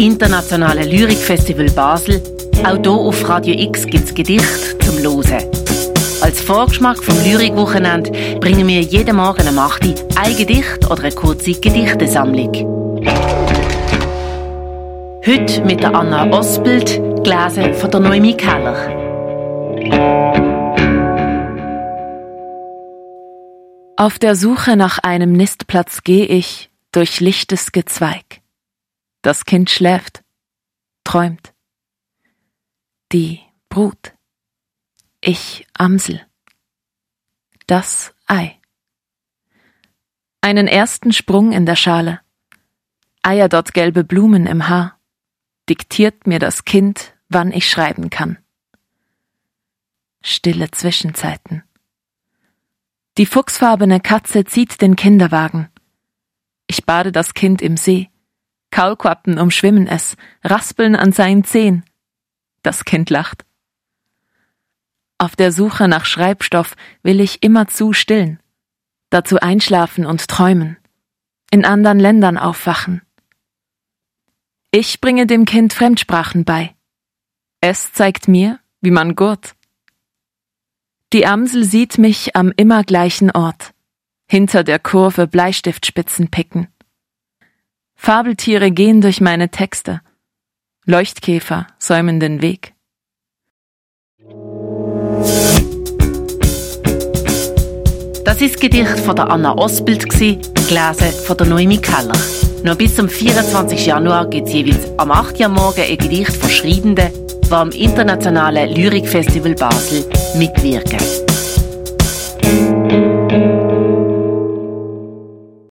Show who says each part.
Speaker 1: internationalen Lyrikfestival Basel. Auch hier auf Radio X gibt es Gedichte zum Losen. Als Vorgeschmack vom Lyrikwochenende bringen wir jeden Morgen am 8 Uhr ein Gedicht oder eine kurze Gedichtesammlung. Heute mit der Anna Ospelt, gelesen von der Noemi Keller.
Speaker 2: Auf der Suche nach einem Nistplatz gehe ich durch lichtes Gezweig. Das Kind schläft, träumt. Die Brut. Ich Amsel. Das Ei. Einen ersten Sprung in der Schale. Eier dort gelbe Blumen im Haar. Diktiert mir das Kind, wann ich schreiben kann. Stille Zwischenzeiten. Die fuchsfarbene Katze zieht den Kinderwagen. Ich bade das Kind im See. Kaulquappen umschwimmen es, raspeln an seinen Zehen. Das Kind lacht. Auf der Suche nach Schreibstoff will ich immerzu stillen, dazu einschlafen und träumen, in anderen Ländern aufwachen. Ich bringe dem Kind Fremdsprachen bei. Es zeigt mir, wie man gurt. Die Amsel sieht mich am immer gleichen Ort, hinter der Kurve Bleistiftspitzen picken. Fabeltiere gehen durch meine Texte, Leuchtkäfer säumen den Weg.
Speaker 1: Das ist das Gedicht von der Anna Osbild, gelesen von der Noemi Keller. Noch bis zum 24. Januar gibt es jeweils am 8. Uhr morgen ein Gedicht von Schreibenden, die am Internationalen Lyrikfestival Basel mitwirken.